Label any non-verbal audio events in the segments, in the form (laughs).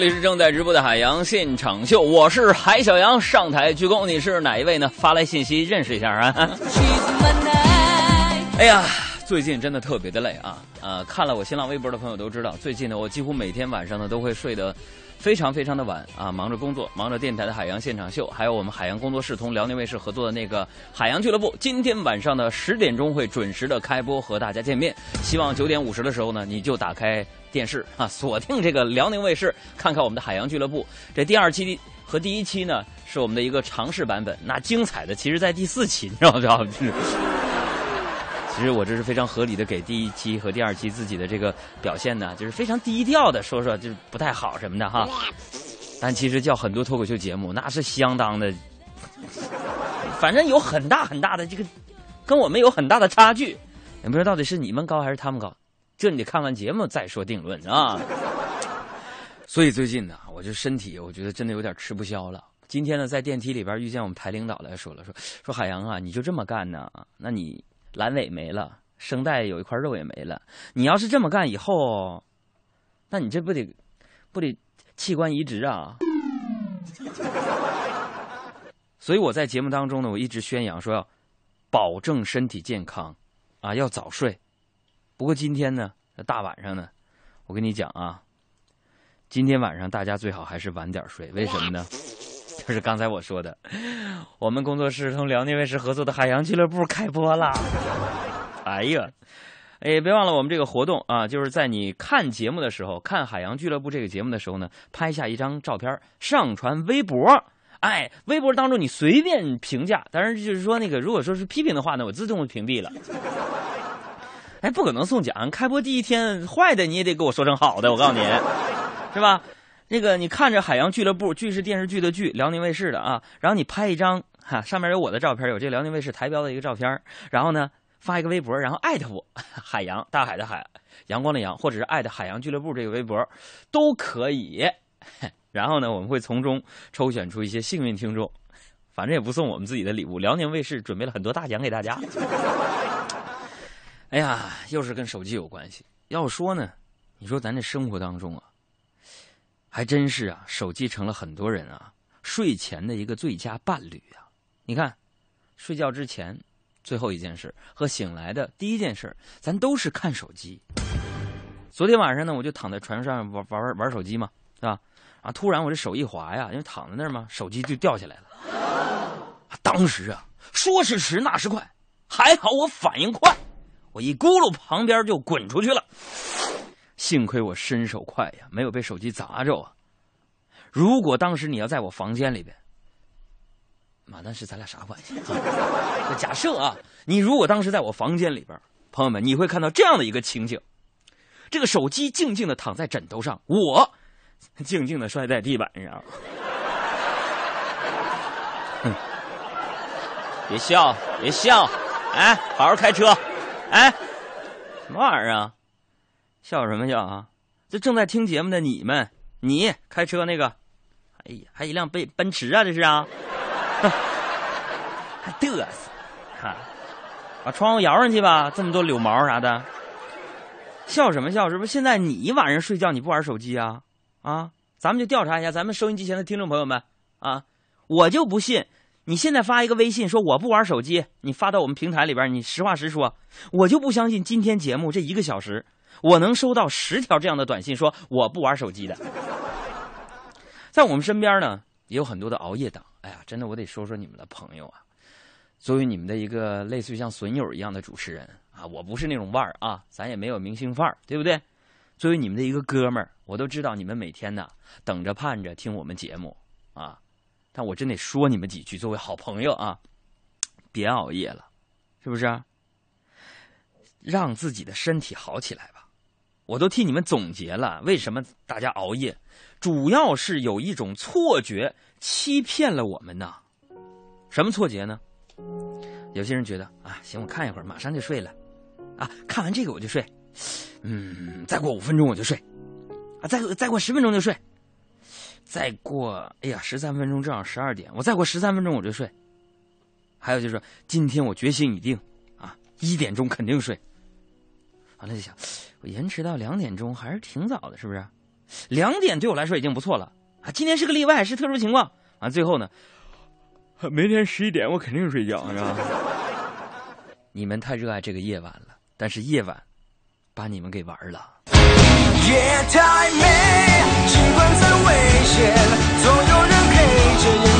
里是正在直播的海洋现场秀，我是海小杨，上台鞠躬。你是哪一位呢？发来信息认识一下啊！(laughs) 哎呀，最近真的特别的累啊！呃，看了我新浪微博的朋友都知道，最近呢，我几乎每天晚上呢都会睡得非常非常的晚啊，忙着工作，忙着电台的海洋现场秀，还有我们海洋工作室同辽宁卫视合作的那个海洋俱乐部，今天晚上的十点钟会准时的开播和大家见面。希望九点五十的时候呢，你就打开电视啊，锁定这个辽宁卫视，看看我们的海洋俱乐部。这第二期和第一期呢，是我们的一个尝试版本，那精彩的其实在第四期，你知道不知道？其实我这是非常合理的给第一期和第二期自己的这个表现呢，就是非常低调的说说，就是不太好什么的哈。但其实叫很多脱口秀节目，那是相当的，反正有很大很大的这个，跟我们有很大的差距。也不知道到底是你们高还是他们高，这你得看完节目再说定论啊。(laughs) 所以最近呢，我这身体我觉得真的有点吃不消了。今天呢，在电梯里边遇见我们台领导来说了，说说海洋啊，你就这么干呢？那你。阑尾没了，声带有一块肉也没了。你要是这么干以后，那你这不得不得器官移植啊？(laughs) 所以我在节目当中呢，我一直宣扬说要保证身体健康啊，要早睡。不过今天呢，大晚上呢，我跟你讲啊，今天晚上大家最好还是晚点睡。为什么呢？(laughs) 就是刚才我说的，我们工作室同辽宁卫视合作的海洋俱乐部开播了！哎呀，哎，别忘了我们这个活动啊，就是在你看节目的时候，看海洋俱乐部这个节目的时候呢，拍下一张照片，上传微博。哎，微博当中你随便评价，当然就是说那个，如果说是批评的话呢，我自动屏蔽了。哎，不可能送奖，开播第一天坏的你也得给我说成好的，我告诉你，是吧？那个，你看着海洋俱乐部，剧是电视剧的剧，辽宁卫视的啊。然后你拍一张哈，上面有我的照片，有这辽宁卫视台标的一个照片。然后呢，发一个微博，然后艾特我，(laughs) 海洋大海的海，阳光的阳，或者是艾特海洋俱乐部这个微博，都可以。(laughs) 然后呢，我们会从中抽选出一些幸运听众，反正也不送我们自己的礼物。辽宁卫视准备了很多大奖给大家。哎呀，又是跟手机有关系。要说呢，你说咱这生活当中啊。还真是啊，手机成了很多人啊睡前的一个最佳伴侣啊！你看，睡觉之前最后一件事和醒来的第一件事，咱都是看手机。昨天晚上呢，我就躺在床上玩玩玩手机嘛，是吧？啊，突然我这手一滑呀，因为躺在那儿嘛，手机就掉下来了。当时啊，说时迟那时快，还好我反应快，我一咕噜旁边就滚出去了。幸亏我身手快呀，没有被手机砸着啊！如果当时你要在我房间里边，妈，那是咱俩啥关系？(laughs) 假设啊，你如果当时在我房间里边，朋友们，你会看到这样的一个情景：这个手机静静的躺在枕头上，我静静的摔在地板上。(laughs) 别笑，别笑，哎，好好开车，哎，什么玩意儿啊？笑什么笑啊？这正在听节目的你们，你开车那个，哎呀，还一辆奔奔驰啊，这是啊，(laughs) 还嘚瑟，哈，把窗户摇上去吧，这么多柳毛啥的，笑什么笑？是不是现在你晚上睡觉你不玩手机啊？啊，咱们就调查一下咱们收音机前的听众朋友们啊，我就不信你现在发一个微信说我不玩手机，你发到我们平台里边，你实话实说，我就不相信今天节目这一个小时。我能收到十条这样的短信，说我不玩手机的。在我们身边呢，也有很多的熬夜党。哎呀，真的，我得说说你们的朋友啊。作为你们的一个类似于像损友一样的主持人啊，我不是那种腕儿啊，咱也没有明星范儿，对不对？作为你们的一个哥们儿，我都知道你们每天呢等着盼着听我们节目啊。但我真得说你们几句，作为好朋友啊，别熬夜了，是不是？让自己的身体好起来吧。我都替你们总结了，为什么大家熬夜，主要是有一种错觉欺骗了我们呢。什么错觉呢？有些人觉得啊，行，我看一会儿，马上就睡了，啊，看完这个我就睡，嗯，再过五分钟我就睡，啊，再再过十分钟就睡，再过，哎呀，十三分钟正好十二点，我再过十三分钟我就睡。还有就是，今天我决心已定，啊，一点钟肯定睡。完了就想，我延迟到两点钟还是挺早的，是不是？两点对我来说已经不错了啊！今天是个例外，是特殊情况。完最后呢，明天十一点我肯定睡觉，是吧？(laughs) 你们太热爱这个夜晚了，但是夜晚把你们给玩了。夜太在，危险，总有人陪着你。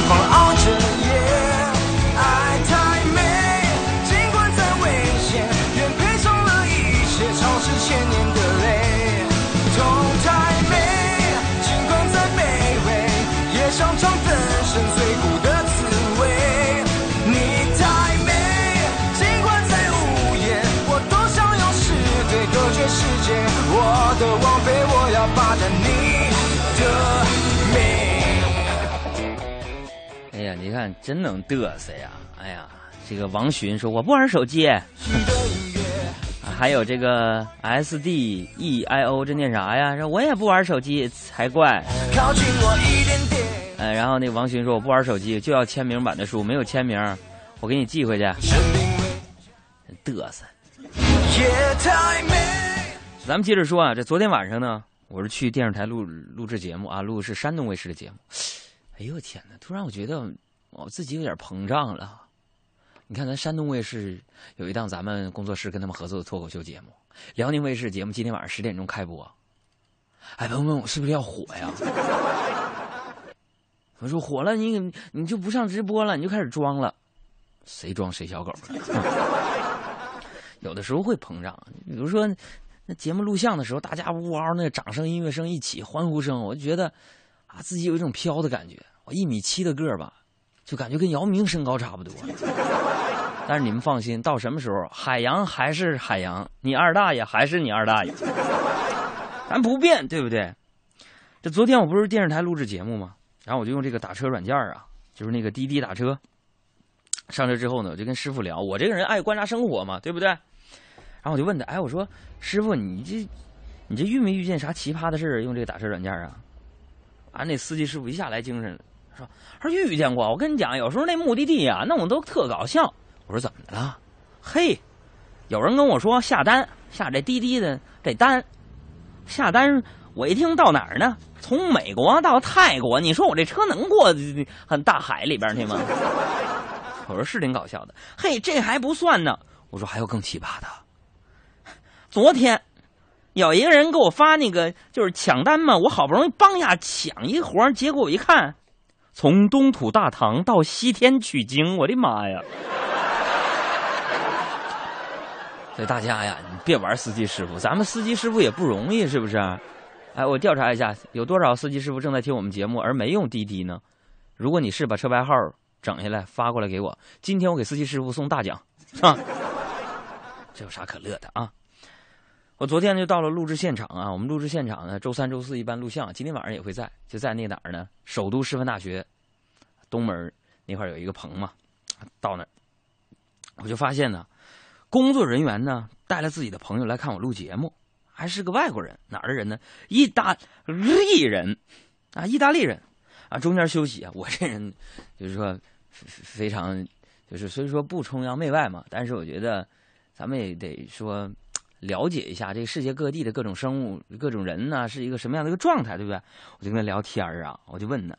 你看真能嘚瑟呀！哎呀，这个王寻说我不玩手机，(laughs) 还有这个 S D E I O 这念啥呀？说我也不玩手机才怪。靠近我一点点，呃，然后那王寻说我不玩手机，就要签名版的书，没有签名，我给你寄回去。嘚瑟。也太美。咱们接着说啊，这昨天晚上呢，我是去电视台录录制节目啊，录的是山东卫视的节目。哎呦我天哪！突然我觉得我自己有点膨胀了。你看，咱山东卫视有一档咱们工作室跟他们合作的脱口秀节目，辽宁卫视节目今天晚上十点钟开播。哎，朋友们，我是不是要火呀？(laughs) 我说火了，你你就不上直播了，你就开始装了，谁装谁小狗。(laughs) 有的时候会膨胀，比如说那节目录像的时候，大家呜嗷那掌声、音乐声一起，欢呼声，我就觉得啊，自己有一种飘的感觉。我一米七的个儿吧，就感觉跟姚明身高差不多。但是你们放心，到什么时候，海洋还是海洋，你二大爷还是你二大爷，咱不变，对不对？这昨天我不是电视台录制节目吗？然后我就用这个打车软件啊，就是那个滴滴打车。上车之后呢，我就跟师傅聊，我这个人爱观察生活嘛，对不对？然后我就问他，哎，我说师傅，你这你这遇没遇见啥奇葩的事儿？用这个打车软件啊？啊，那司机师傅一下来精神了，说说遇见过。我跟你讲，有时候那目的地啊，弄得都特搞笑。我说怎么的了？嘿，有人跟我说下单下这滴滴的这单，下单我一听到哪儿呢？从美国到泰国，你说我这车能过很大海里边去吗？(laughs) 我说是挺搞笑的。嘿，这还不算呢。我说还有更奇葩的。昨天有一个人给我发那个就是抢单嘛，我好不容易帮下抢一活结果我一看，从东土大唐到西天取经，我的妈呀！(laughs) 所以大家呀，你别玩司机师傅，咱们司机师傅也不容易，是不是？哎，我调查一下，有多少司机师傅正在听我们节目而没用滴滴呢？如果你是，把车牌号整下来发过来给我，今天我给司机师傅送大奖啊！这有啥可乐的啊？我昨天就到了录制现场啊，我们录制现场呢，周三、周四一般录像，今天晚上也会在，就在那哪儿呢？首都师范大学东门那块有一个棚嘛，到那儿我就发现呢，工作人员呢带了自己的朋友来看我录节目，还是个外国人，哪儿的人呢？意大利人啊，意大利人啊，中间休息啊，我这人就是说非常就是虽说不崇洋媚外嘛，但是我觉得咱们也得说。了解一下这个世界各地的各种生物、各种人呢，是一个什么样的一个状态，对不对？我就跟他聊天啊，我就问他，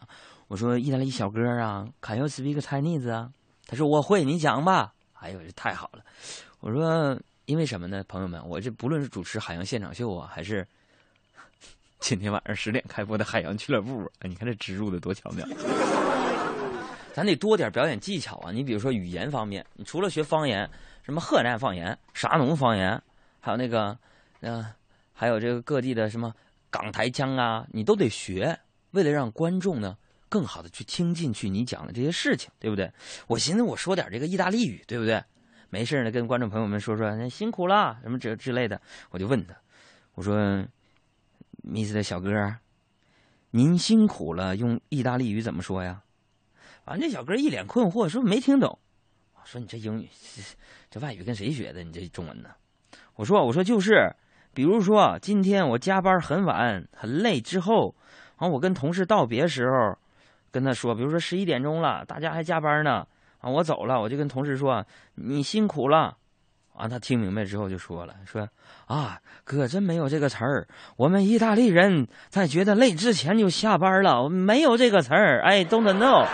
我说意大利小哥啊，Can you speak Chinese 啊？他说我会，你讲吧。哎呦，这太好了！我说因为什么呢？朋友们，我这不论是主持海洋现场秀啊，还是 (laughs) 今天晚上十点开播的海洋俱乐部，哎，你看这植入的多巧妙。咱得多点表演技巧啊！你比如说语言方面，你除了学方言，什么河南方言、沙农方言。还有那个，嗯、还有这个各地的什么港台腔啊，你都得学，为了让观众呢更好的去听进去你讲的这些事情，对不对？我寻思我说点这个意大利语，对不对？没事呢跟观众朋友们说说那辛苦了什么之之类的，我就问他，我说，Mr 小哥，您辛苦了，用意大利语怎么说呀？完，这小哥一脸困惑，说没听懂。我说你这英语，这外语跟谁学的？你这中文呢？我说我说就是，比如说今天我加班很晚很累之后，完我跟同事道别时候，跟他说，比如说十一点钟了，大家还加班呢，啊我走了，我就跟同事说你辛苦了。完他听明白之后就说了，说啊哥真没有这个词儿，我们意大利人在觉得累之前就下班了，没有这个词儿，哎，don't know。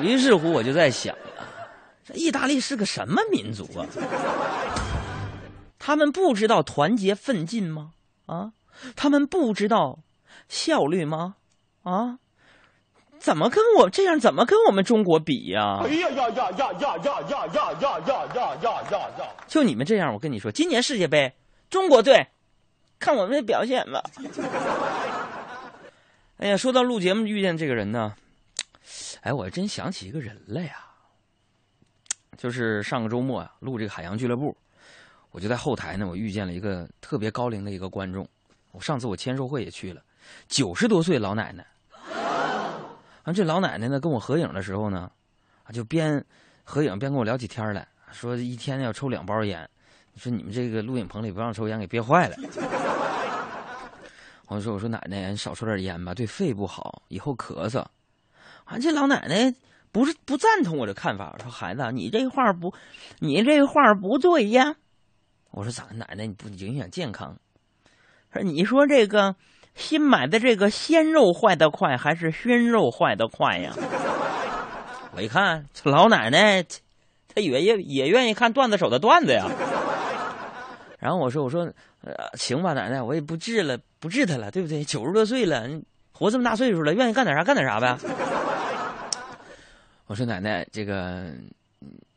于是乎，我就在想啊，这意大利是个什么民族啊？他们不知道团结奋进吗？啊，他们不知道效率吗？啊，怎么跟我这样？怎么跟我们中国比呀？哎呀呀呀呀呀呀呀呀呀呀呀呀呀呀！就你们这样，我跟你说，今年世界杯，中国队，看我们的表现吧。(laughs) 哎呀，说到录节目遇见这个人呢。哎，我真想起一个人来呀，就是上个周末啊，录这个海洋俱乐部，我就在后台呢，我遇见了一个特别高龄的一个观众。我上次我签售会也去了，九十多岁老奶奶。啊，这老奶奶呢跟我合影的时候呢，啊就边合影边跟我聊起天来，说一天要抽两包烟。说你们这个录影棚里不让抽烟，给憋坏了。(laughs) 我说我说奶奶，你少抽点烟吧，对肺不好，以后咳嗽。啊，这老奶奶不是不赞同我的看法，说孩子，你这话不，你这话不对呀。我说咋，奶奶你不影响健康？说你说这个新买的这个鲜肉坏的快，还是熏肉坏的快呀？(laughs) 我一看，这老奶奶，她也也也愿意看段子手的段子呀。然后我说我说，呃，行吧，奶奶，我也不治了，不治他了，对不对？九十多岁了，活这么大岁数了，愿意干点啥干点啥呗。我说奶奶，这个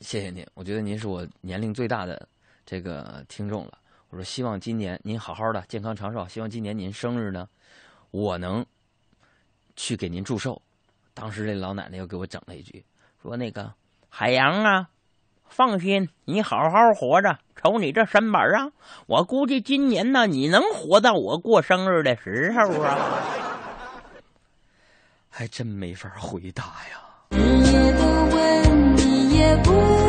谢谢您，我觉得您是我年龄最大的这个听众了。我说希望今年您好好的健康长寿，希望今年您生日呢，我能去给您祝寿。当时这老奶奶又给我整了一句，说那个海洋啊，放心，你好好活着，瞅你这身板啊，我估计今年呢你能活到我过生日的时候啊。(laughs) 还真没法回答呀。不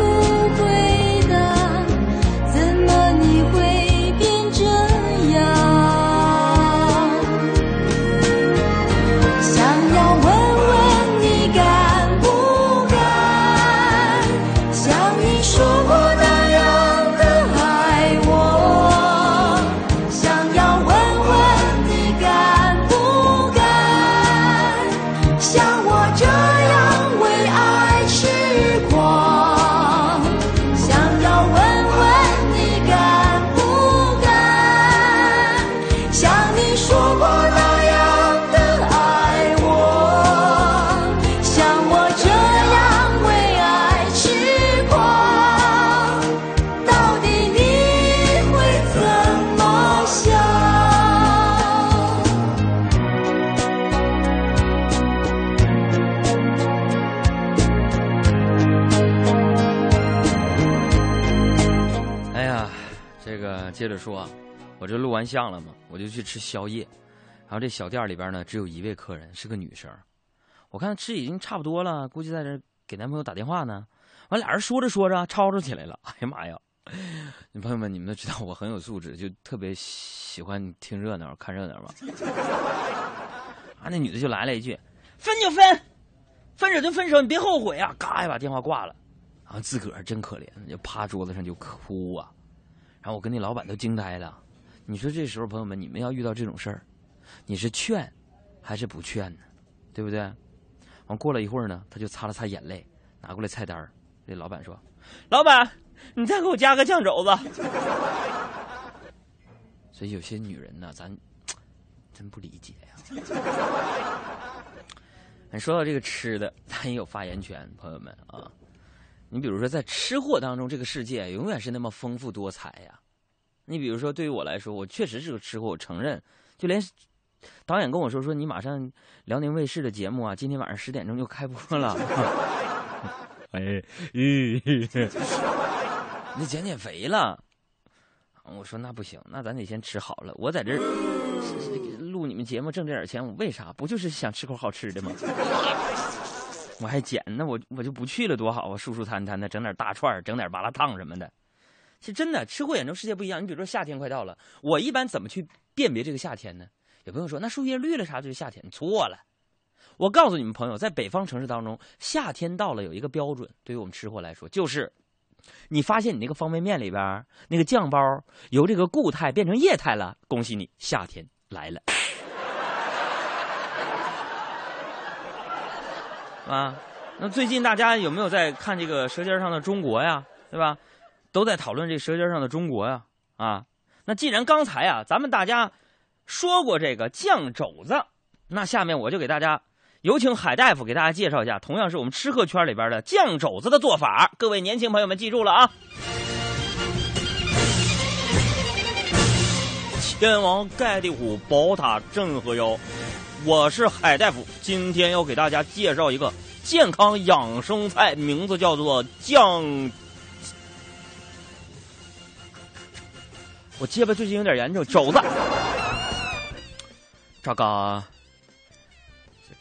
接着说，我这录完像了嘛，我就去吃宵夜。然后这小店里边呢，只有一位客人，是个女生。我看吃已经差不多了，估计在这给男朋友打电话呢。完，俩人说着说着吵吵起来了。(laughs) 哎呀妈呀！你朋友们，你们都知道我很有素质，就特别喜欢听热闹、看热闹嘛。啊，那女的就来了一句：“分就分，分手就分手，你别后悔啊！”嘎一把电话挂了。然后自个儿真可怜，就趴桌子上就哭啊。然后我跟那老板都惊呆了，你说这时候朋友们，你们要遇到这种事儿，你是劝还是不劝呢？对不对？完过了一会儿呢，他就擦了擦眼泪，拿过来菜单这老板说：“老板，你再给我加个酱肘子。(laughs) ”所以有些女人呢，咱 (tsk) 真不理解呀。(laughs) 说到这个吃的，咱也有发言权，朋友们啊。你比如说，在吃货当中，这个世界永远是那么丰富多彩呀。你比如说，对于我来说，我确实是个吃货，我承认。就连导演跟我说说你马上辽宁卫视的节目啊，今天晚上十点钟就开播了。(laughs) 哎，咦，你减减肥了？我说那不行，那咱得先吃好了。我在这录你们节目挣这点钱，我为啥？不就是想吃口好吃的吗？我还减，那我我就不去了，多好啊！舒舒坦坦的，整点大串，整点麻辣烫什么的。其实真的，吃货眼中世界不一样。你比如说夏天快到了，我一般怎么去辨别这个夏天呢？有朋友说那树叶绿了啥就是夏天，错了。我告诉你们朋友，在北方城市当中，夏天到了有一个标准，对于我们吃货来说，就是你发现你那个方便面里边那个酱包由这个固态变成液态了，恭喜你，夏天来了。啊，那最近大家有没有在看这个《舌尖上的中国》呀？对吧？都在讨论这《舌尖上的中国》呀。啊，那既然刚才啊，咱们大家说过这个酱肘子，那下面我就给大家有请海大夫给大家介绍一下，同样是我们吃客圈里边的酱肘子的做法。各位年轻朋友们记住了啊！天王盖地虎，宝塔镇河妖。我是海大夫，今天要给大家介绍一个健康养生菜，名字叫做酱。我结巴最近有点严重，肘子。这个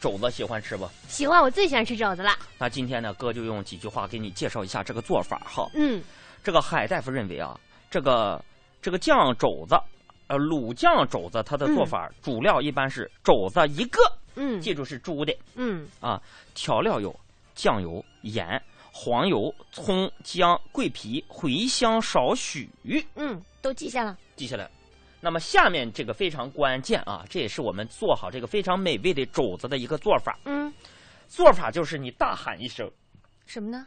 肘子喜欢吃不？喜欢，我最喜欢吃肘子了。那今天呢，哥就用几句话给你介绍一下这个做法哈。嗯，这个海大夫认为啊，这个这个酱肘子。呃，卤酱肘子它的做法主料一般是肘子一个，嗯，记住是猪的，嗯啊，调料有酱油、盐、黄油、葱、姜、桂皮、茴香少许，嗯，都记下了，记下来。那么下面这个非常关键啊，这也是我们做好这个非常美味的肘子的一个做法，嗯，做法就是你大喊一声，什么呢？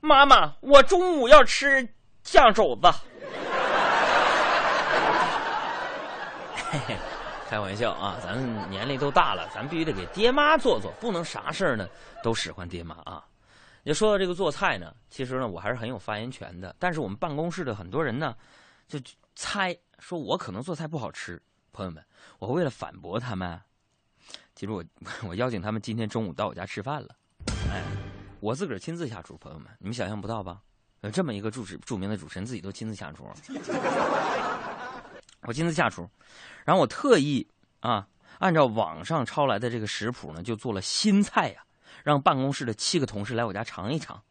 妈妈，我中午要吃酱肘子。(laughs) 开玩笑啊！咱年龄都大了，咱必须得给爹妈做做，不能啥事儿呢都使唤爹妈啊。要说到这个做菜呢，其实呢我还是很有发言权的。但是我们办公室的很多人呢，就猜说我可能做菜不好吃。朋友们，我为了反驳他们，其实我我邀请他们今天中午到我家吃饭了。哎，我自个儿亲自下厨，朋友们，你们想象不到吧？有这么一个主持著名的主持人自己都亲自下厨。我亲自下厨，然后我特意啊，按照网上抄来的这个食谱呢，就做了新菜呀，让办公室的七个同事来我家尝一尝。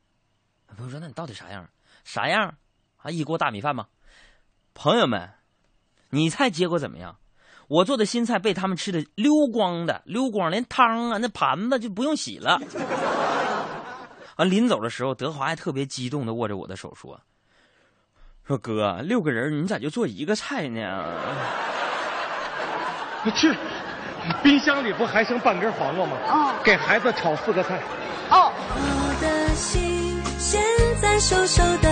朋友说：“那你到底啥样？啥样？啊，一锅大米饭吗？”朋友们，你猜结果怎么样？我做的新菜被他们吃的溜光的，溜光，连汤啊，那盘子就不用洗了。(laughs) 啊，临走的时候，德华还特别激动的握着我的手说。说哥，六个人你咋就做一个菜呢？(laughs) 去，冰箱里不还剩半根黄瓜吗？哦，给孩子炒四个菜。哦，我的心现在瘦瘦的，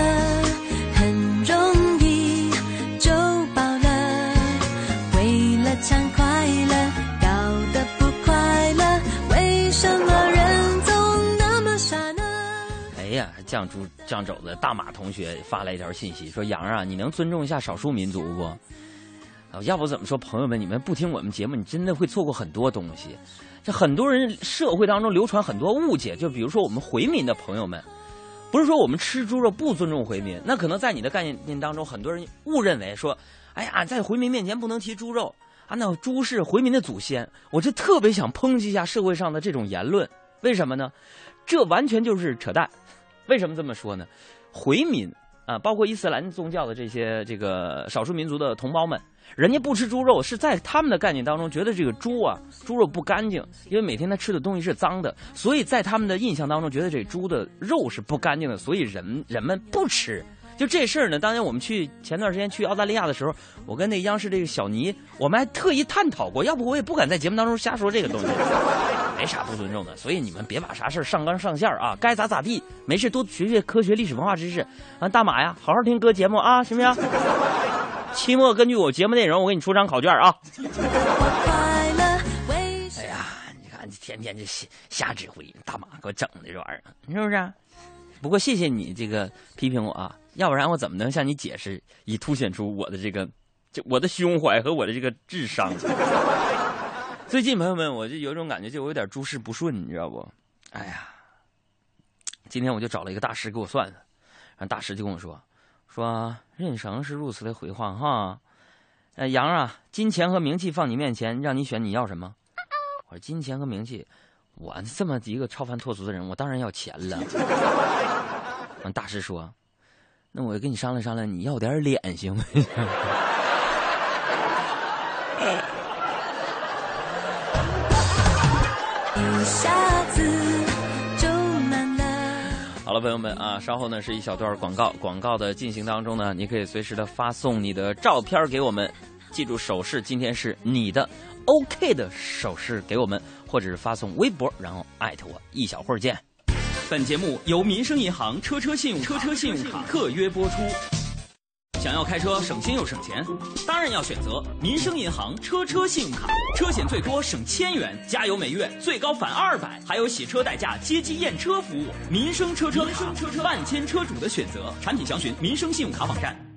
酱猪酱肘子，大马同学发来一条信息说：“杨啊，你能尊重一下少数民族不？要不怎么说朋友们，你们不听我们节目，你真的会错过很多东西。这很多人社会当中流传很多误解，就比如说我们回民的朋友们，不是说我们吃猪肉不尊重回民，那可能在你的概念当中，很多人误认为说，哎呀，在回民面前不能提猪肉啊，那猪是回民的祖先。我就特别想抨击一下社会上的这种言论，为什么呢？这完全就是扯淡。为什么这么说呢？回民啊，包括伊斯兰宗教的这些这个少数民族的同胞们，人家不吃猪肉，是在他们的概念当中觉得这个猪啊，猪肉不干净，因为每天他吃的东西是脏的，所以在他们的印象当中觉得这猪的肉是不干净的，所以人人们不吃。就这事儿呢，当年我们去前段时间去澳大利亚的时候，我跟那央视这个小尼，我们还特意探讨过，要不我也不敢在节目当中瞎说这个东西，没啥不尊重的。所以你们别把啥事儿上纲上线啊，该咋咋地，没事多学学科学、历史、文化知识。啊，大马呀，好好听哥节目啊，行不行？期末根据我节目内容，我给你出张考卷啊。哎呀，你看天天就瞎瞎指挥，大马给我整的这玩意儿，是不是？不过谢谢你这个批评我啊，要不然我怎么能向你解释，以凸显出我的这个就我的胸怀和我的这个智商。(laughs) 最近朋友们，我就有种感觉，就我有点诸事不顺，你知道不？哎呀，今天我就找了一个大师给我算算，然后大师就跟我说，说人生是如此的回话哈。呃，杨啊，金钱和名气放你面前，让你选，你要什么？我说金钱和名气，我这么一个超凡脱俗的人，我当然要钱了。(laughs) 完，大师说，那我跟你商量商量，你要点脸行吗？一下子就难了。好了，朋友们啊，稍后呢是一小段广告，广告的进行当中呢，你可以随时的发送你的照片给我们，记住手势，今天是你的 OK 的手势给我们，或者是发送微博，然后艾特我，一小会儿见。本节目由民生银行车车信用车车信用卡特约播出。想要开车省心又省钱，当然要选择民生银行车车信用卡，车险最多省千元，加油每月最高返二百，还有洗车代驾、接机验车服务。民生车车卡，万千车主的选择。产品详询民生信用卡网站。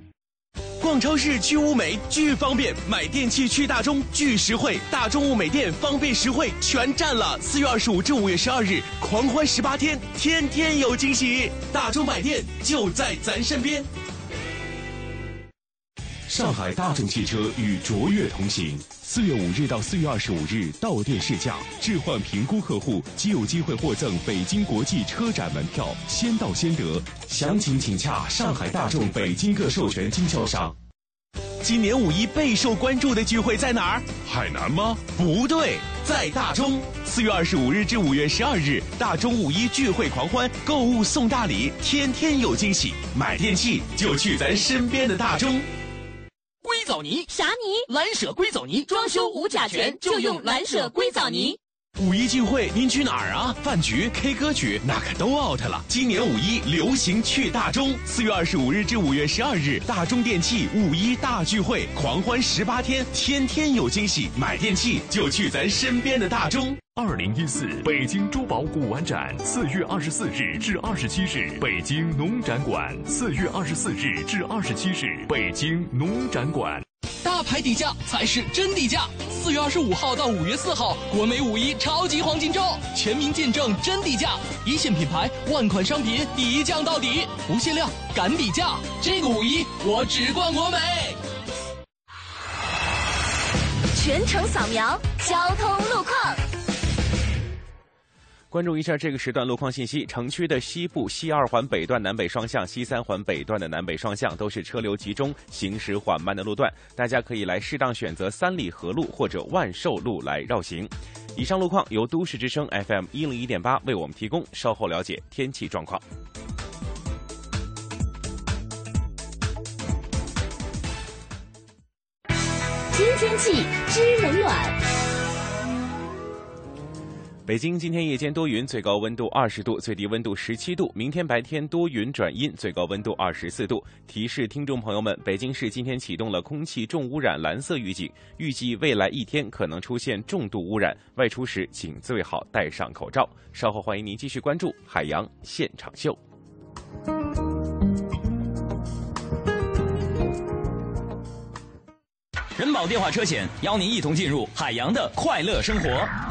逛超市去物美巨方便，买电器去大中巨实惠，大中物美店方便实惠全占了。四月二十五至五月十二日，狂欢十八天，天天有惊喜。大中买店就在咱身边。上海大众汽车与卓越同行，四月五日到四月二十五日到店试驾，置换评估客户即有机会获赠北京国际车展门票，先到先得。详情请洽上海大众北京各授权经销商。今年五一备受关注的聚会在哪儿？海南吗？不对，在大中。四月二十五日至五月十二日，大中五一聚会狂欢，购物送大礼，天天有惊喜。买电器就去咱身边的大中。硅藻泥，啥泥？蓝舍硅藻泥，装修无甲醛就用蓝舍硅藻泥。五一聚会您去哪儿啊？饭局、K 歌曲那可都 out 了。今年五一流行去大中，四月二十五日至五月十二日，大中电器五一大聚会，狂欢十八天，天天有惊喜。买电器就去咱身边的大中。二零一四北京珠宝古玩展，四月二十四日至二十七日，北京农展馆。四月二十四日至二十七日，北京农展馆。大牌底价才是真底价。四月二十五号到五月四号，国美五一超级黄金周，全民见证真底价，一线品牌，万款商品一降到底，无限量，敢底价。这个五一我只逛国美。全程扫描交通路况。关注一下这个时段路况信息：城区的西部西二环北段南北双向、西三环北段的南北双向都是车流集中、行驶缓慢的路段，大家可以来适当选择三里河路或者万寿路来绕行。以上路况由都市之声 FM 一零一点八为我们提供，稍后了解天气状况。知天气，知冷暖。北京今天夜间多云，最高温度二十度，最低温度十七度。明天白天多云转阴，最高温度二十四度。提示听众朋友们，北京市今天启动了空气重污染蓝色预警，预计未来一天可能出现重度污染，外出时请最好戴上口罩。稍后欢迎您继续关注海洋现场秀。人保电话车险邀您一同进入海洋的快乐生活。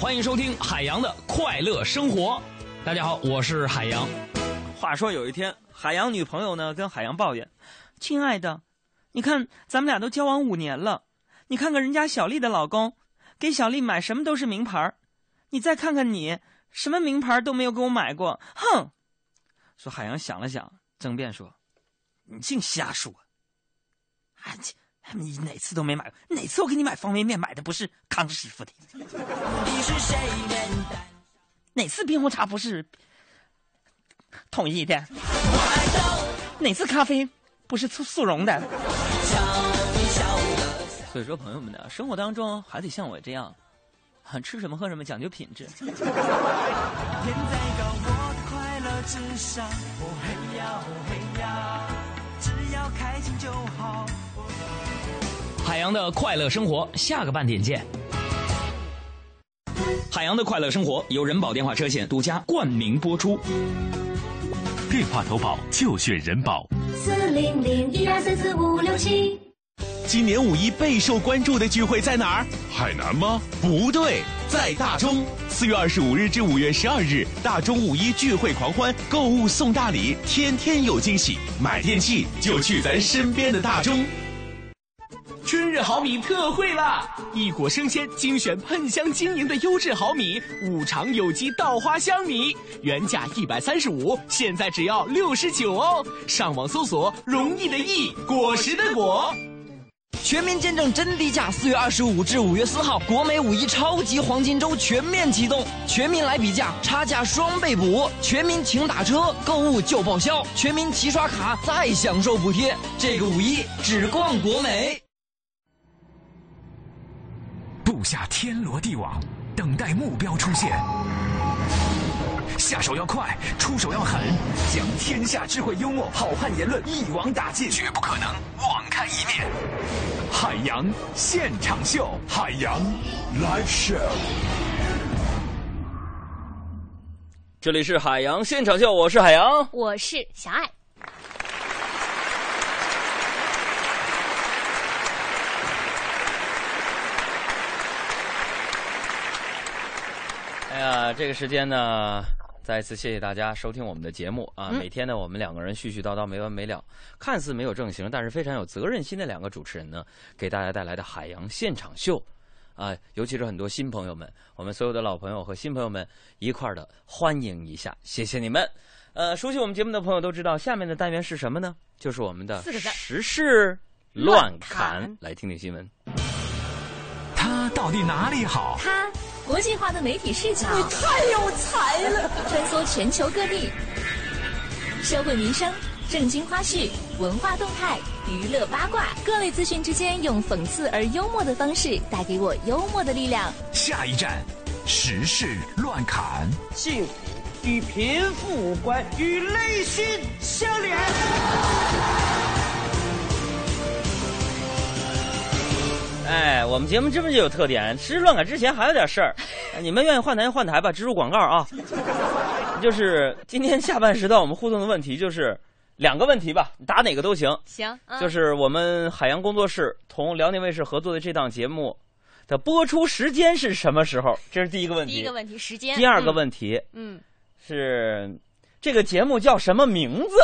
欢迎收听海洋的快乐生活。大家好，我是海洋。话说有一天，海洋女朋友呢跟海洋抱怨：“亲爱的，你看咱们俩都交往五年了，你看看人家小丽的老公，给小丽买什么都是名牌，你再看看你，什么名牌都没有给我买过。”哼！说海洋想了想，争辩说：“你净瞎说！啊，你哪次都没买过，哪次我给你买方便面买的不是康师傅的？哪次冰红茶不是统一的？哪次咖啡不是速速溶的。所以说，朋友们呢，生活当中还得像我这样，吃什么喝什么讲究品质。天在高，我的快乐至上。哦嘿呀，哦嘿呀，只要开心就好。海洋的快乐生活，下个半点见。海洋的快乐生活由人保电话车险独家冠名播出。电话投保就选人保。四零零一二三四五六七。今年五一备受关注的聚会在哪儿？海南吗？不对，在大中。四月二十五日至五月十二日，大中五一聚会狂欢，购物送大礼，天天有惊喜。买电器就去咱身边的大中。春日好米特惠啦！一果生鲜精选喷香晶莹的优质好米，五常有机稻花香米，原价一百三十五，现在只要六十九哦。上网搜索“容易的易，果实的果”。全民见证真低价，四月二十五至五月四号，国美五一超级黄金周全面启动，全民来比价，差价双倍补，全民请打车，购物就报销，全民齐刷卡再享受补贴。这个五一只逛国美。布下天罗地网，等待目标出现。下手要快，出手要狠，将天下智慧、幽默、好汉言论一网打尽，绝不可能网开一面。海洋现场秀，海洋 live show。这里是海洋现场秀，我是海洋，我是小爱。呀，这个时间呢，再一次谢谢大家收听我们的节目啊！每天呢，我们两个人絮絮叨叨没完没了，看似没有正形，但是非常有责任心的两个主持人呢，给大家带来的海洋现场秀啊，尤其是很多新朋友们，我们所有的老朋友和新朋友们一块儿的欢迎一下，谢谢你们。呃，熟悉我们节目的朋友都知道，下面的单元是什么呢？就是我们的时事乱侃，来听听新闻。他到底哪里好？它。国际化的媒体视角，你太有才了！穿梭全球各地，社会民生、正经花絮、文化动态、娱乐八卦，各类资讯之间，用讽刺而幽默的方式，带给我幽默的力量。下一站，时事乱侃。幸福与贫富无关，与内心相连。哎，我们节目这么就有特点，时事乱改之前还有点事儿，(laughs) 你们愿意换台就换台吧，植入广告啊。(laughs) 就是今天下半时段我们互动的问题就是两个问题吧，答哪个都行。行，就是我们海洋工作室同辽宁卫视合作的这档节目的播出时间是什么时候？这是第一个问题。第一个问题时间。第二个问题，嗯，是这个节目叫什么名字？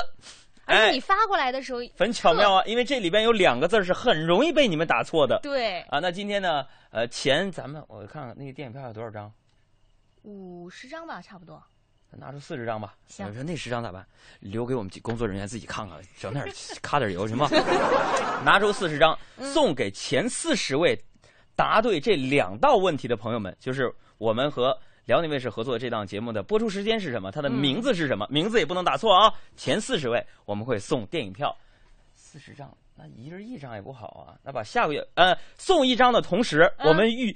而且你发过来的时候很巧妙啊，因为这里边有两个字是很容易被你们打错的。对啊，那今天呢，呃，钱咱们我看看那个电影票有多少张？五十张吧，差不多。拿出四十张吧。行。我说那十张咋办？留给我们工作人员自己看看，整点 (laughs) 卡点油行吗？(laughs) 拿出四十张，送给前四十位答对这两道问题的朋友们，就是我们和。辽宁卫视合作这档节目的播出时间是什么？它的名字是什么？名字也不能打错啊！前四十位我们会送电影票，四十张，那一人一张也不好啊！那把下个月呃送一张的同时，我们预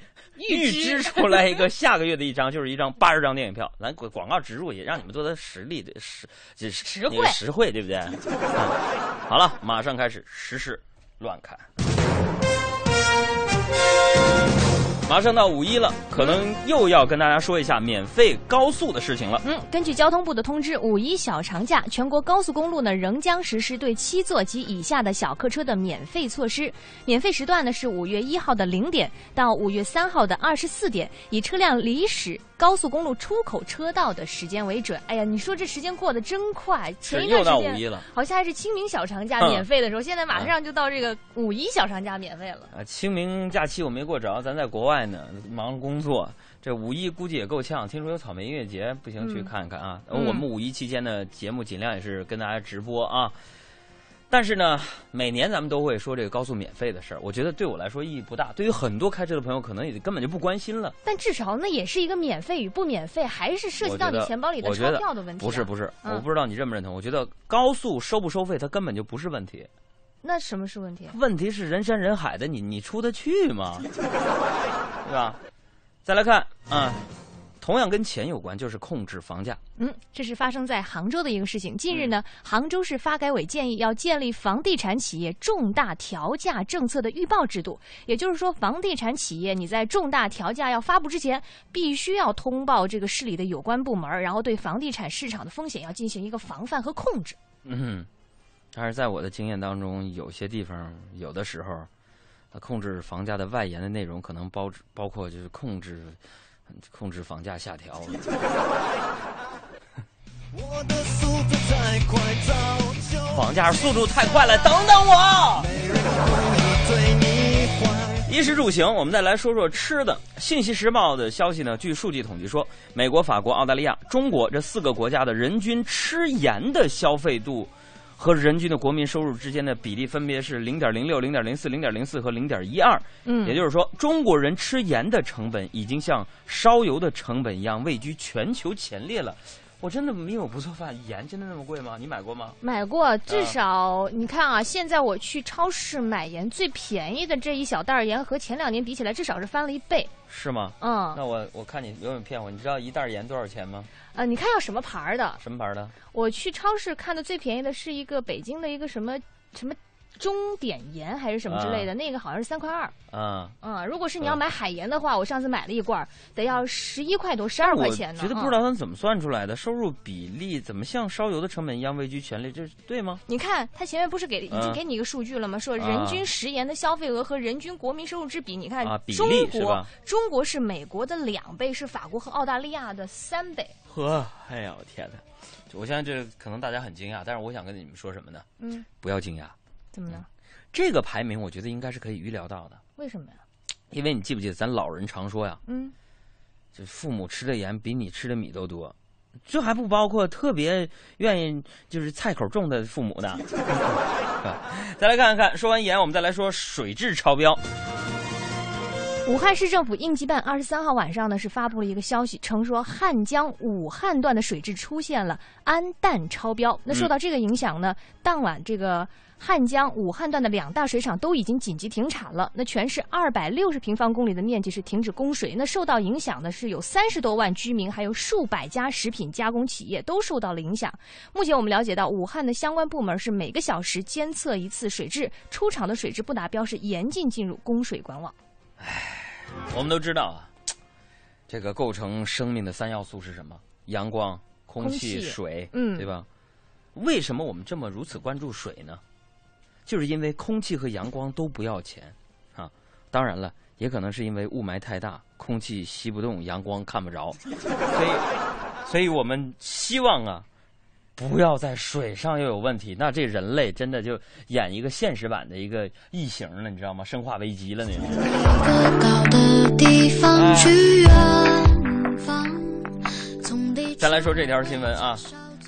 预支出来一个下个月的一张，就是一张八十张电影票。咱广广告植入也让你们做的实力的实这实惠实惠，对不对？(laughs) 好了，马上开始时事乱侃。马上到五一了，可能又要跟大家说一下免费高速的事情了。嗯，根据交通部的通知，五一小长假，全国高速公路呢仍将实施对七座及以下的小客车的免费措施。免费时段呢是五月一号的零点到五月三号的二十四点，以车辆离驶高速公路出口车道的时间为准。哎呀，你说这时间过得真快，前一段时间好像还是清明小长假免费的时候，现在马上就到这个五一小长假免费了。啊，清明假期我没过着，咱在国外。呢，忙着工作，这五一估计也够呛。听说有草莓音乐节，不行去看看啊。我们五一期间的节目尽量也是跟大家直播啊。但是呢，每年咱们都会说这个高速免费的事儿，我觉得对我来说意义不大。对于很多开车的朋友，可能也根本就不关心了。但至少那也是一个免费与不免费，还是涉及到你钱包里的钞我觉得票的问题、啊。不是不是，嗯我不知道你认不认同。我觉得高速收不收费，它根本就不是问题。那什么是问题？问题是人山人海的，你你出得去吗？(laughs) 对吧？再来看啊，同样跟钱有关，就是控制房价。嗯，这是发生在杭州的一个事情。近日呢，杭州市发改委建议要建立房地产企业重大调价政策的预报制度，也就是说，房地产企业你在重大调价要发布之前，必须要通报这个市里的有关部门，然后对房地产市场的风险要进行一个防范和控制。嗯哼，但是在我的经验当中，有些地方有的时候，它控制房价的外延的内容可能包包括就是控制控制房价下调。我的速度太快，早就房价速度太快了，等等我。衣食住行，我们再来说说吃的。信息时报的消息呢，据数据统计说，美国、法国、澳大利亚、中国这四个国家的人均吃盐的消费度和人均的国民收入之间的比例分别是零点零六、零点零四、零点零四和零点一二。嗯也就是说，中国人吃盐的成本已经像烧油的成本一样位居全球前列了。我真的没有不做饭，盐真的那么贵吗？你买过吗？买过，至少、你看啊，现在我去超市买盐，最便宜的这一小袋儿盐和前两年比起来，至少是翻了一倍。是吗？嗯那我我看你有没有骗我？你知道一袋盐多少钱吗？呃，你看要什么牌儿的？什么牌的？我去超市看的最便宜的是一个北京的一个什么什么中碘盐还是什么之类的，啊那个好像是三块二。啊、嗯，如果是你要买海盐的话，我上次买了一罐儿，得要十一块多，十二块钱呢。我觉得不嗯知道他们怎么算出来的，收入比例怎么像烧油的成本一样位居前列，这是对吗？你看，他前面不是给已经嗯给你一个数据了吗？说啊人均食盐的消费额和人均国民收入之比，你看啊比中国中国是美国的两倍，是法国和澳大利亚的三倍。呵，哎呀，我天哪！我现在这可能大家很惊讶，但是我想跟你们说什么呢？嗯，不要惊讶，怎么呢？这个排名我觉得应该是可以预料到的，为什么呀？因为你记不记得咱老人常说呀，嗯，就父母吃的盐比你吃的米都多，这还不包括特别愿意就是菜口重的父母呢。(laughs) 再来看看，说完盐，我们再来说水质超标。武汉市政府应急办二十三号晚上呢是发布了一个消息，称说汉江武汉段的水质出现了氨氮超标。那受到这个影响呢，当晚这个汉江武汉段的两大水厂都已经紧急停产了。那全市二百六十平方公里的面积是停止供水。那受到影响的是有三十多万居民，还有数百家食品加工企业都受到了影响。目前我们了解到，武汉的相关部门是每个小时监测一次水质，出厂的水质不达标是严禁进入供水管网。我们都知道啊，这个构成生命的三要素是什么？阳光、空气水，嗯对吧？为什么我们这么如此关注水呢？就是因为空气和阳光都不要钱啊。当然了，也可能是因为雾霾太大，空气吸不动，阳光看不着，所以，所以我们希望啊，不要在水上又有问题，那这人类真的就演一个现实版的一个异形了，你知道吗？生化危机了，那是。的地方去远方，再来说这条新闻啊，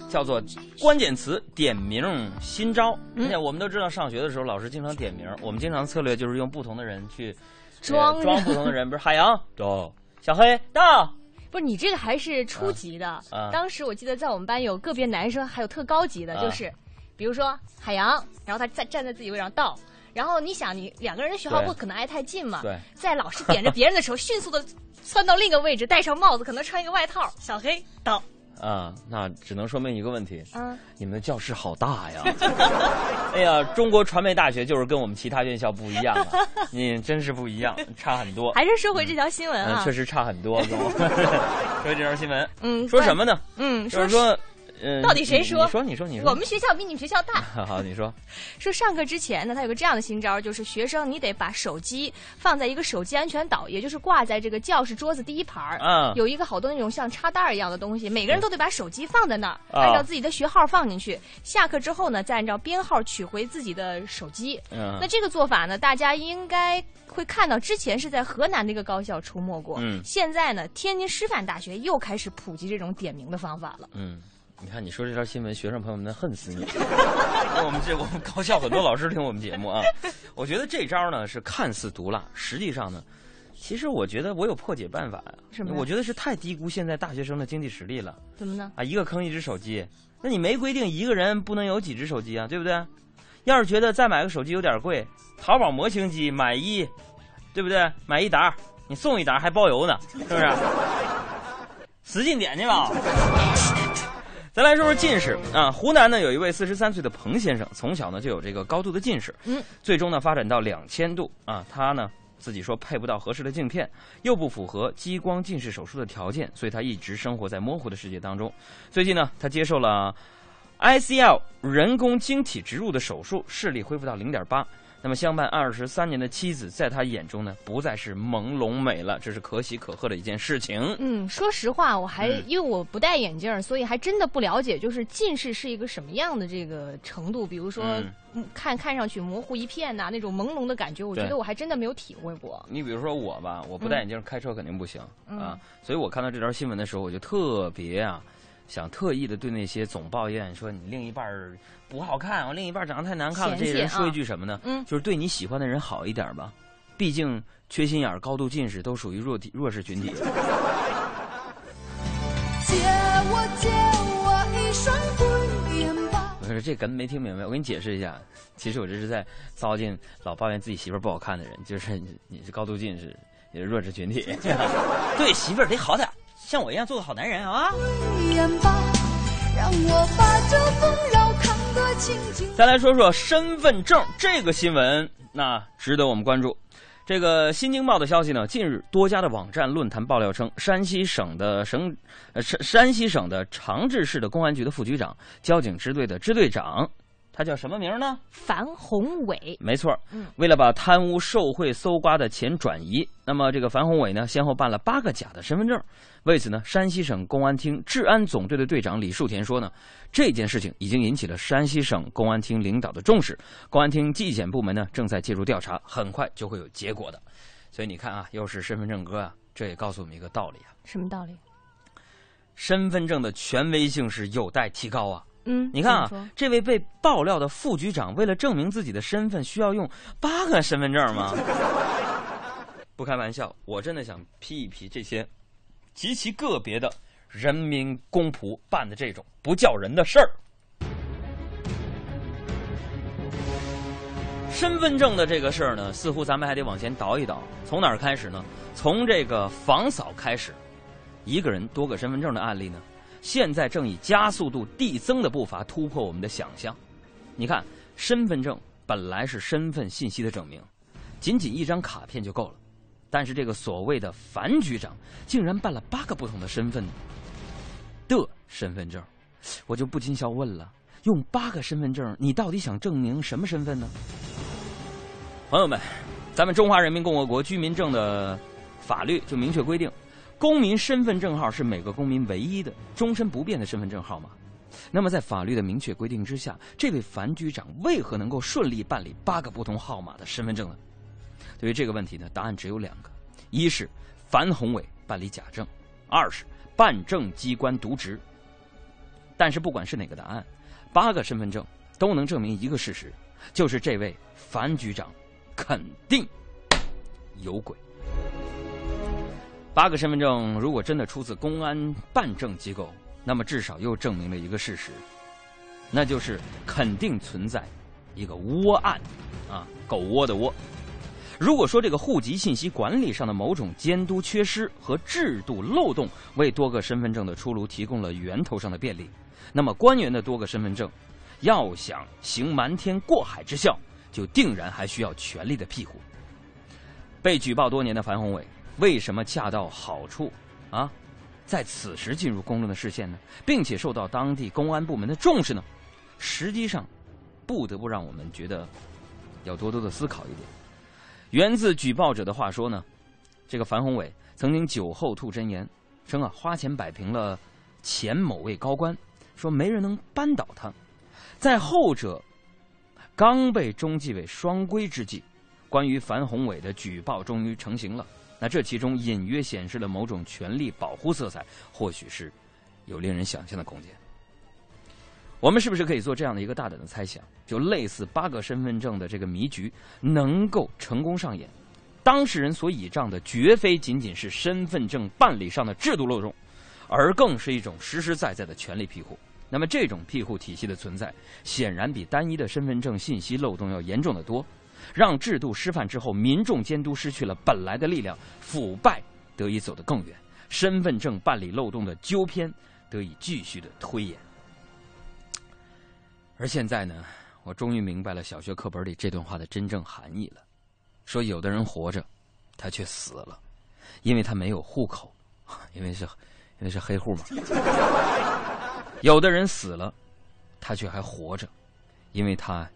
叫做关键词点名新招。嗯而且我们都知道，上学的时候老师经常点名，我们经常策略就是用不同的人去装呃装不同的人，比如海洋 (laughs) 到，小黑到，不是你这个还是初级的。啊当时我记得在我们班有个别男生，还有特高级的，啊就是比如说海洋，然后他站站在自己位上倒。然后你想，你两个人的学号不可能挨太近嘛？对在老师点着别人的时候，迅速的窜到另一个位置，戴上帽子，可能穿一个外套。小黑倒。啊，那只能说明一个问题，嗯，你们的教室好大呀！(laughs) 哎呀，中国传媒大学就是跟我们其他院校不一样啊，(laughs) 你真是不一样，差很多。还是说回这条新闻嗯，啊？确实差很多。(laughs) 说这条新闻，嗯说什么呢？嗯，就是说，呃，到底谁说？你你说，你说，你说。我们学校比你们学校大。(laughs) 好，你说。(laughs) 说上课之前呢，他有个这样的新招，就是学生你得把手机放在一个手机安全岛，也就是挂在这个教室桌子第一排儿，嗯有一个好多那种像插袋儿一样的东西，每个人都得把手机放在那儿，啊按照自己的学号放进去。下课之后呢，再按照编号取回自己的手机。嗯那这个做法呢，大家应该会看到，之前是在河南的一个高校出没过，嗯现在呢，天津师范大学又开始普及这种点名的方法了。嗯，你看，你说这条新闻，学生朋友们那恨死你。(laughs) 我们这我们高校很多老师听我们节目啊，我觉得这招呢是看似毒辣，实际上呢，其实我觉得我有破解办法呀。什么呀我觉得是太低估现在大学生的经济实力了怎么呢？啊！一个坑一只手机，那你没规定一个人不能有几只手机啊，对不对？要是觉得再买个手机有点贵，淘宝模型机买一，对不对？买一沓，你送一沓还包邮呢，是不是？(laughs) 使劲点去吧。咱来说说近视啊，湖南呢有一位四十三岁的彭先生，从小呢就有这个高度的近视，嗯，最终呢发展到两千度啊，他呢自己说配不到合适的镜片，又不符合激光近视手术的条件，所以他一直生活在模糊的世界当中。最近呢，他接受了 ICL 人工晶体植入的手术，视力恢复到零点八。那么相伴二十三年的妻子，在他眼中呢，不再是朦胧美了，这是可喜可贺的一件事情。嗯，说实话，我还、嗯因为我不戴眼镜，所以还真的不了解，就是近视是一个什么样的这个程度。比如说，看看上去模糊一片呐、那种朦胧的感觉，我觉得我还真的没有体会过。你比如说我吧，我不戴眼镜开车肯定不行、嗯啊，所以我看到这条新闻的时候，我就特别啊，想特意的对那些总抱怨说你另一半儿不好看，我另一半长得太难看了，这些人说一句什么呢？嗯就是对你喜欢的人好一点吧，毕竟缺心眼儿、高度近视都属于弱体弱势群体。借我借我一双慧眼吧。我说这梗没听明白，我给你解释一下。其实我这是在糟践老抱怨自己媳妇儿不好看的人，就是你你是高度近视，也是弱势群体，(laughs) (laughs) 对媳妇儿得好点儿，像我一样做个好男人啊。慧眼吧，让我把这丰饶看得清清。再来说说身份证这个新闻，那值得我们关注。这个《新京报》的消息呢，近日多家的网站论坛爆料称，山西省的省呃山山西省的长治市的公安局的副局长、交警支队的支队长，他叫什么名呢？樊宏伟，没错，嗯为了把贪污受贿搜刮的钱转移，那么这个樊宏伟呢，先后办了八个假的身份证。为此呢，山西省公安厅治安总队的队长李树田说呢，这件事情已经引起了山西省公安厅领导的重视，公安厅纪检部门呢正在介入调查，很快就会有结果的。所以你看啊，又是身份证哥啊，这也告诉我们一个道理啊，什么道理？身份证的权威性是有待提高啊。嗯，你看啊这位被爆料的副局长，为了证明自己的身份，需要用八个身份证吗？(laughs) 不开玩笑，我真的想批一批这些极其个别的人民公仆办的这种不叫人的事儿。身份证的这个事儿呢，似乎咱们还得往前倒一倒，从哪儿开始呢？从这个房嫂开始，一个人多个身份证的案例呢，现在正以加速度递增的步伐突破我们的想象。你看，身份证本来是身份信息的证明，仅仅一张卡片就够了，但是这个所谓的樊局长竟然办了八个不同的身份的身份证，我就不禁要问了：用八个身份证，你到底想证明什么身份呢？朋友们，咱们中华人民共和国居民证的法律就明确规定，公民身份证号是每个公民唯一的、终身不变的身份证号码。那么，在法律的明确规定之下，这位樊局长为何能够顺利办理八个不同号码的身份证呢？对于这个问题呢，答案只有两个：一是樊宏伟办理假证，二是办证机关渎职。但是，不管是哪个答案，八个身份证都能证明一个事实，就是这位樊局长肯定有鬼。八个身份证如果真的出自公安办证机构，那么至少又证明了一个事实，那就是肯定存在一个窝案，啊，狗窝的窝。如果说这个户籍信息管理上的某种监督缺失和制度漏洞为多个身份证的出炉提供了源头上的便利，那么官员的多个身份证要想行瞒天过海之效，就定然还需要权力的庇护。被举报多年的樊宏伟为什么恰到好处啊，在此时进入公众的视线呢，并且受到当地公安部门的重视呢？实际上，不得不让我们觉得要多多的思考一点。源自举报者的话说呢，这个樊宏伟曾经酒后吐真言，称啊花钱摆平了前某位高官，说没人能扳倒他。在后者刚被中纪委双规之际，关于樊宏伟的举报终于成型了。那这其中隐约显示了某种权力保护色彩，或许是有令人想象的空间。我们是不是可以做这样的一个大胆的猜想？就类似八个身份证的这个迷局能够成功上演，当事人所倚仗的绝非仅仅是身份证办理上的制度漏洞，而更是一种实实在在的权利庇护。那么这种庇护体系的存在，显然比单一的身份证信息漏洞要严重的多，让制度失范之后，民众监督失去了本来的力量，腐败得以走得更远，身份证办理漏洞的纠偏得以继续的推演。而现在呢，我终于明白了小学课本里这段话的真正含义了。说有的人活着，他却死了，因为他没有户口，因为是，因为是黑户嘛。有的人死了，他却还活着，因为他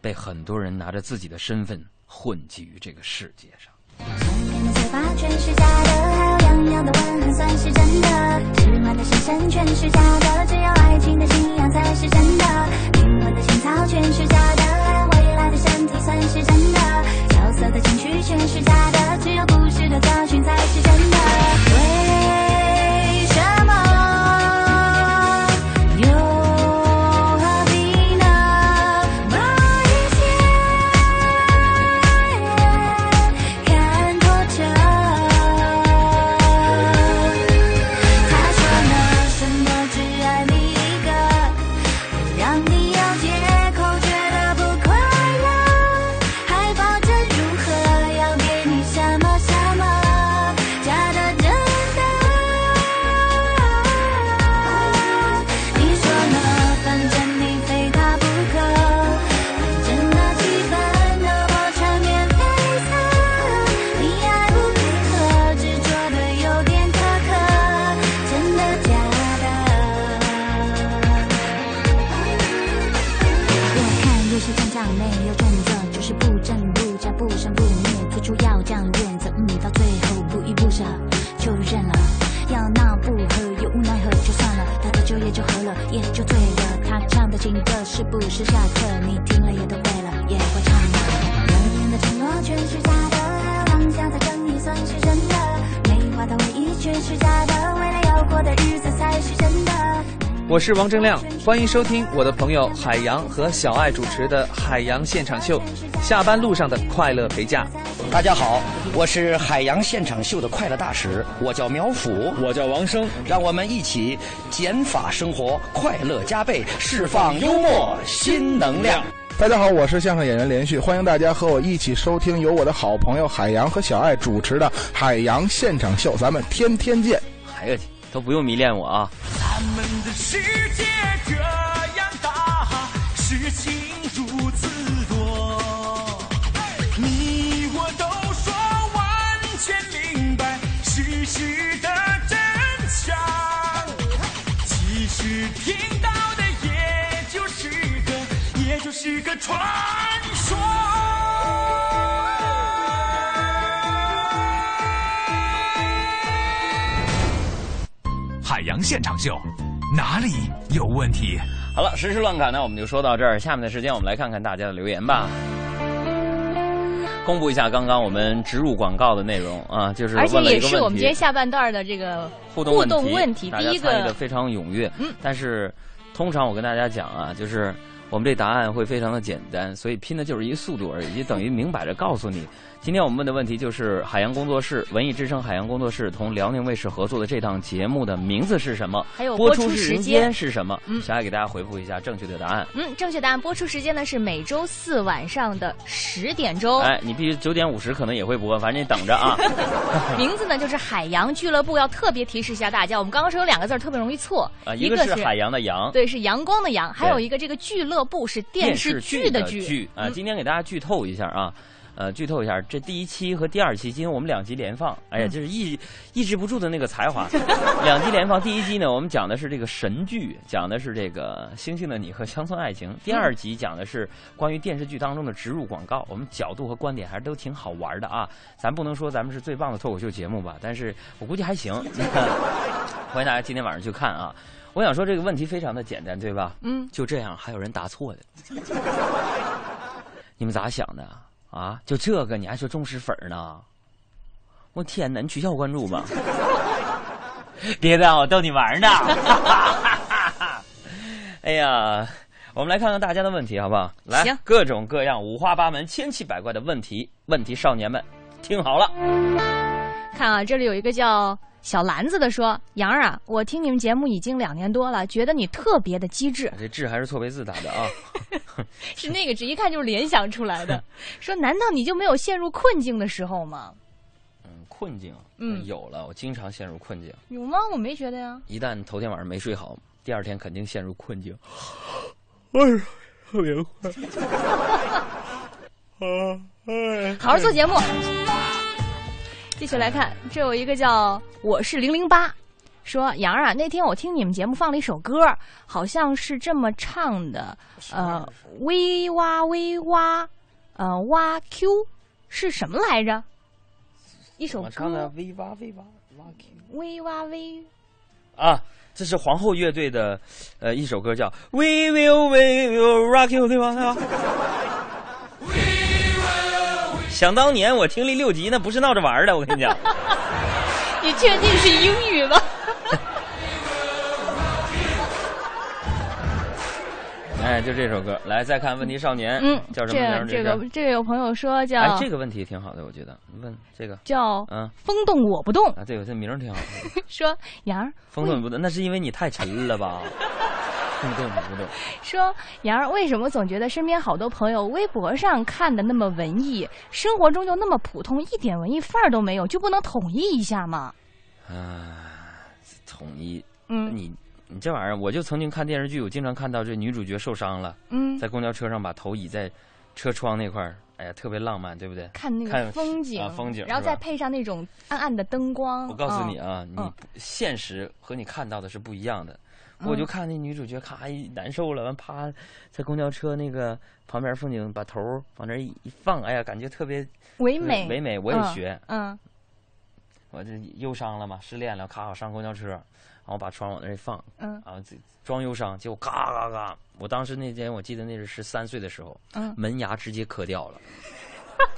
被很多人拿着自己的身份混迹于这个世界上。是王铮亮，欢迎收听我的朋友海洋和小爱主持的《海洋现场秀》，下班路上的快乐陪驾。大家好，我是海洋现场秀的快乐大使，我叫苗阜，我叫王生，让我们一起减法生活，快乐加倍，释放幽默新能量。大家好，我是相声演员连续，欢迎大家和我一起收听由我的好朋友海洋和小爱主持的《海洋现场秀》，咱们天天见。哎呀，都不用迷恋我啊！咱们的世界这样大，事情如此多，你我都说完全明白事实的真相，其实听到的也就是个，也就是个传说。洋现场秀，哪里有问题？好了，时事乱侃呢，我们就说到这儿。下面的时间，我们来看看大家的留言吧。公布一下刚刚我们植入广告的内容啊，就是而且也是我们今天，下半段的这个互动互动问题。大家第一个，参与的非常踊跃。嗯，但是通常我跟大家讲啊，就是我们这答案会非常的简单，所以拼的就是一速度而已，就等于明摆着告诉你。今天我们问的问题就是海洋工作室文艺之声海洋工作室同辽宁卫视合作的这档节目的名字是什么？还有播播出时时间间是什么？嗯小爱给大家回复一下正确的答案。嗯，正确答案播出时间呢是每周四晚上的十点钟。哎，你必须九点五十可能也会播，反正你等着啊。(laughs) 名字呢就是海洋俱乐部，要特别提示一下大家，我们刚刚说有两个字特别容易错，啊，一个是海洋的洋，对，是阳光的阳，还有一个这个俱乐部是电视剧的剧啊。嗯今天给大家剧透一下啊。呃，剧透一下，这第一期和第二期，今天我们两集连放，哎呀，嗯就是抑抑制不住的那个才华。(laughs) 两集连放，第一集呢，我们讲的是这个神剧，讲的是这个《星星的你》和《乡村爱情》；第二集讲的是关于电视剧当中的植入广告。我们角度和观点还是都挺好玩的啊。咱不能说咱们是最棒的脱口秀节目吧，但是我估计还行。(laughs) 欢迎大家今天晚上去看啊。我想说这个问题非常的简单，对吧？嗯，就这样，还有人答错的。(laughs) 你们咋想的啊？就这个你还说忠实粉儿呢？我天哪！你取消我关注吧。别的，我逗你玩呢。(laughs) 哎呀，我们来看看大家的问题，好不好？来，各种各样、五花八门、千奇百怪的问题，问题少年们，听好了。看啊，这里有一个叫小篮子的说：“杨儿啊，我听你们节目已经两年多了，觉得你特别的机智。这智还是错别字打的啊。(laughs) (laughs) 是那个智，一看就是联想出来的。(laughs) 说难道你就没有陷入困境的时候吗？嗯，困境，嗯有了，我经常陷入困境。有吗？我没觉得呀。一旦头天晚上没睡好，第二天肯定陷入困境。哎呀，特别快。好好做节目。继续来看，这有一个叫我是零零八，说杨儿啊，那天我听你们节目放了一首歌，好像是这么唱的，呃，微哇微哇，呃哇 Q 是什么来着？一首我唱的歌，微哇微哇哇 Q 微哇微，啊，这是皇后乐队的呃一首歌，叫《We Will We Will Rock You》，对吧？对吧？想当年我听力六级，那不是闹着玩儿的，我跟你讲。(laughs) 你确定是英语吗？(laughs) 哎，就这首歌，来再看《问题少年》，嗯，叫什么名儿？这这个这个有朋友说叫哎，这个问题挺好的，我觉得。问这个叫嗯风动我不动，啊，对，这名儿挺好的。(laughs) 说杨儿风动不动，那是因为你太沉了吧？(laughs) 说杨儿为什么总觉得身边好多朋友微博上看的那么文艺，生活中就那么普通，一点文艺范儿都没有，就不能统一一下吗？啊，统一。嗯你你这玩意儿，我就曾经看电视剧，我经常看到这女主角受伤了，嗯在公交车上把头倚在车窗那块儿，哎呀，特别浪漫，对不对？看那个风景，啊，风景，然后再配上那种暗暗的灯光。我告诉你啊，嗯你现实和你看到的是不一样的。嗯我就看那女主角咔一难受了，完啪在公交车那个旁边风景把头往那儿一一放，哎呀，感觉特别唯美唯美。我也嗯学，嗯，我这忧伤了嘛，失恋了，咔我上公交车，然后把窗往那儿一放，嗯然后这装忧伤，结果嘎嘎嘎，我当时那天我记得那是十三岁的时候，嗯门牙直接磕掉了，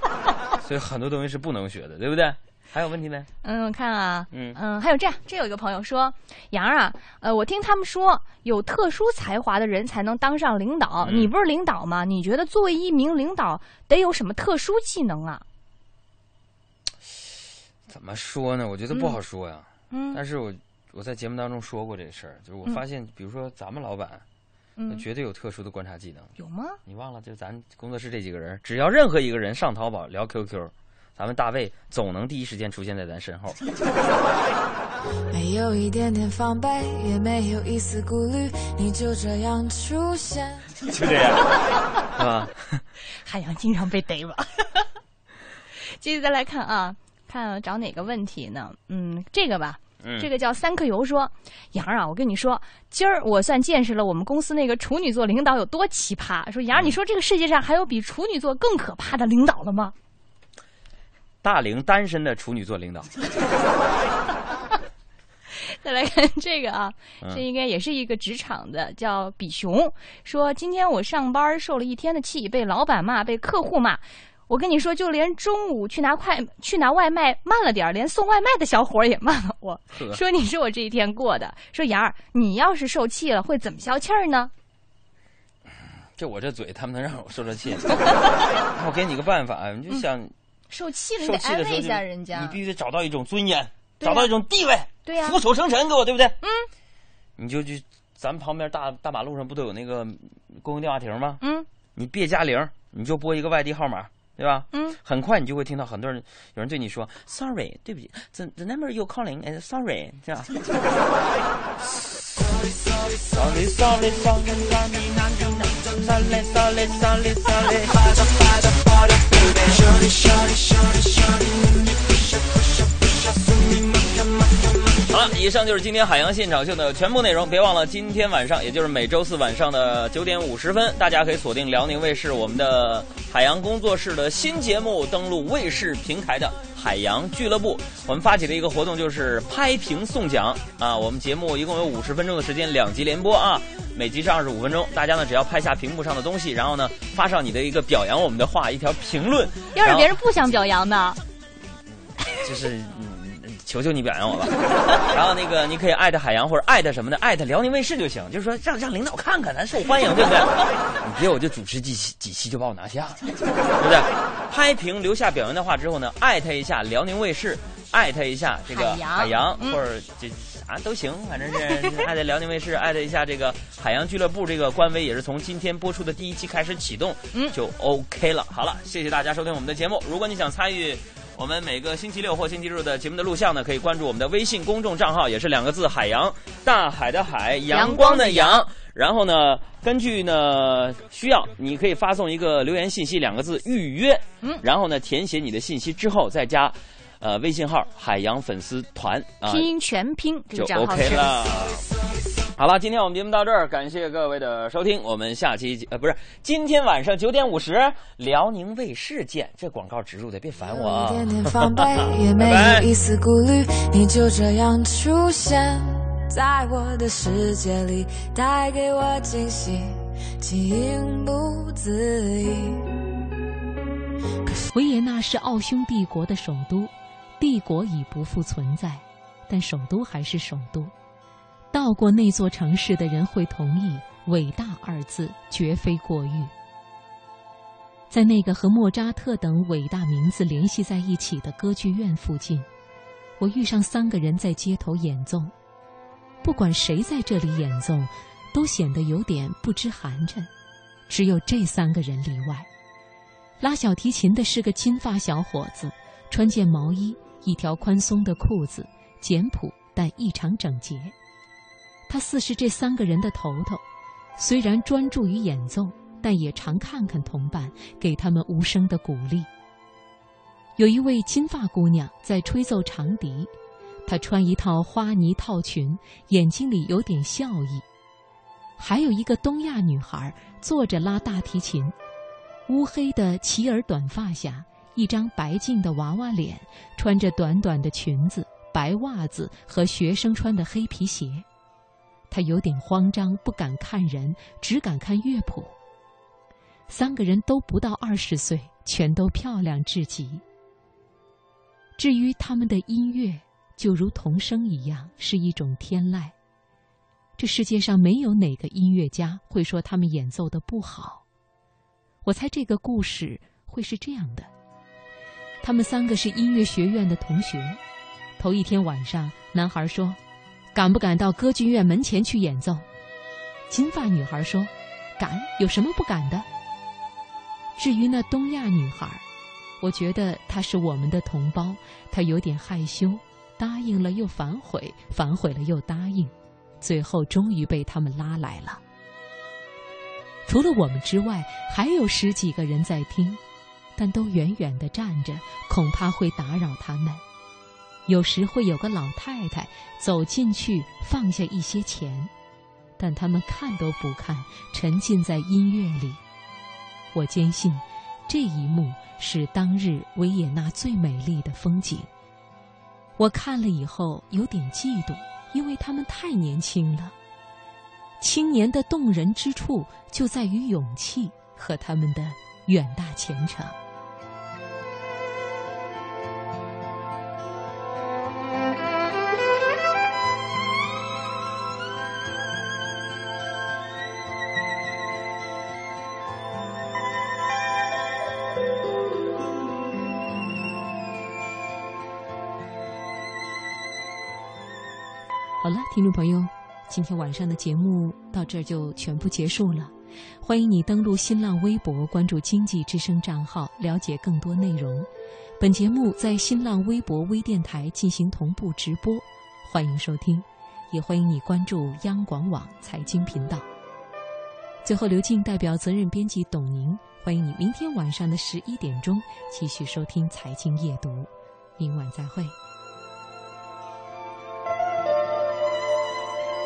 (laughs) 所以很多东西是不能学的，对不对？还有问题没？嗯，我看啊，嗯还有这样，这有一个朋友说，杨儿啊，呃，我听他们说，有特殊才华的人才能当上领导。嗯你不是领导吗？你觉得作为一名领导得有什么特殊技能啊？怎么说呢？我觉得不好说呀。嗯但是我我在节目当中说过这事儿，就是我嗯发现，比如说咱们老板，嗯绝对有特殊的观察技能。有吗？你忘了？就咱工作室这几个人，只要任何一个人上淘宝聊 QQ，咱们大卫总能第一时间出现在咱身后。(laughs) 没有一点点防备，也没有一丝顾虑，你就这样出现。就这样，(laughs) 是吧？海洋经常被逮吧。(laughs) 继续再来看啊，看找哪个问题呢？嗯，这个吧。嗯这个叫三克油说，杨儿啊，我跟你说，今儿我算见识了我们公司那个处女座领导有多奇葩。说杨儿，你说这个世界上还有比处女座更可怕的领导了吗？大龄单身的处女座领导，(laughs) 再来看这个啊，嗯这应该也是一个职场的，叫比熊，说今天我上班受了一天的气，被老板骂，被客户骂。我跟你说，就连中午去拿快去拿外卖慢了点儿，连送外卖的小伙儿也骂了我，呵说你是我这一天过的。说杨儿，你要是受气了，会怎么消气儿呢？就我这嘴，他们能让我受这气？(laughs) 我给你个办法，你就想受气了，你受得安慰一下人家。你必须得找到一种尊严，找到一种地位，对呀俯首称臣，给我对不对？嗯，你就去咱们旁边大大马路上不都有那个公用电话亭吗？嗯，你别加零，你就拨一个外地号码，对吧？嗯，很快你就会听到很多人有人对你说 “sorry”，对不起，the the number you calling is sorry，这样。Sorry, sorry, sorry, sorry, sorry, sorry, sorry. baby. Shorty, shorty, shorty, shorty, let me push up. 了，以上就是今天海洋现场秀的全部内容。别忘了，今天晚上，也就是每周四晚上的九点五十分，大家可以锁定辽宁卫视我们的海洋工作室的新节目，登录卫视平台的海洋俱乐部。我们发起的一个活动就是拍屏送奖啊！我们节目一共有五十分钟的时间，两集连播啊，每集是二十五分钟。大家呢只要拍下屏幕上的东西，然后呢发上你的一个表扬我们的话，一条评论。要是别人不想表扬呢？(laughs) 就是嗯，求求你表扬我吧。(laughs) 然后那个你可以艾特海洋或者艾特什么的，艾特辽宁卫视就行，就是说让让领导看看咱受欢迎，对不对？(laughs) 你别我就主持几期几期就把我拿下了，对不对？拍屏留下表扬的话之后呢，艾特一下辽宁卫视，艾特一下这个海洋海洋嗯或者这。啊，都行，反正是 (laughs) 艾特辽宁卫视，艾特一下这个海洋俱乐部这个官微，也是从今天播出的第一期开始启动，嗯，就 OK 了。好了，谢谢大家收听我们的节目。如果你想参与我们每个星期六或星期日的节目的录像呢，可以关注我们的微信公众账号，也是两个字“海洋”，大海的海，阳光的阳。然后呢，根据呢需要，你可以发送一个留言信息，两个字“预约”，嗯，然后呢填写你的信息之后再加。呃，微信号海洋粉丝团啊，拼音全拼这就个账号 OK。了。好了，今天我们节目到这儿，感谢各位的收听，我们下期呃不是今天晚上九点五十，辽宁卫视见。这广告植入的，别烦我啊！一点点防备，也没有一丝顾虑，你就这样出现在我的世界里，带给我惊喜，情不自已。维也纳是奥匈帝国的首都，帝国已不复存在，但首都还是首都。到过那座城市的人会同意“伟大”二字绝非过誉。在那个和莫扎特等伟大名字联系在一起的歌剧院附近，我遇上三个人在街头演奏。不管谁在这里演奏，都显得有点不知寒碜，只有这三个人例外。拉小提琴的是个金发小伙子，穿件毛衣，一条宽松的裤子，简朴但异常整洁。他似是这三个人的头头，虽然专注于演奏，但也常看看同伴，给他们无声的鼓励。有一位金发姑娘在吹奏长笛，她穿一套花呢套裙，眼睛里有点笑意。还有一个东亚女孩坐着拉大提琴。乌黑的齐耳短发下，一张白净的娃娃脸，穿着短短的裙子、白袜子和学生穿的黑皮鞋。他有点慌张，不敢看人，只敢看乐谱。三个人都不到二十岁，全都漂亮至极。至于他们的音乐，就如童声一样，是一种天籁。这世界上没有哪个音乐家会说他们演奏的不好。我猜这个故事会是这样的：他们三个是音乐学院的同学。头一天晚上，男孩说：“敢不敢到歌剧院门前去演奏？”金发女孩说：“敢，有什么不敢的？”至于那东亚女孩，我觉得她是我们的同胞，她有点害羞，答应了又反悔，反悔了又答应，最后终于被他们拉来了。除了我们之外，还有十几个人在听，但都远远地站着，恐怕会打扰他们。有时会有个老太太走进去，放下一些钱，但他们看都不看，沉浸在音乐里。我坚信，这一幕是当日维也纳最美丽的风景。我看了以后有点嫉妒，因为他们太年轻了。青年的动人之处就在于勇气和他们的远大前程。听众朋友。今天晚上的节目到这儿就全部结束了，欢迎你登录新浪微博关注“经济之声”账号，了解更多内容。本节目在新浪微博微电台进行同步直播，欢迎收听，也欢迎你关注央广网财经频道。最后，刘静代表责任编辑董宁，欢迎你明天晚上的十一点钟继续收听《财经夜读》，明晚再会。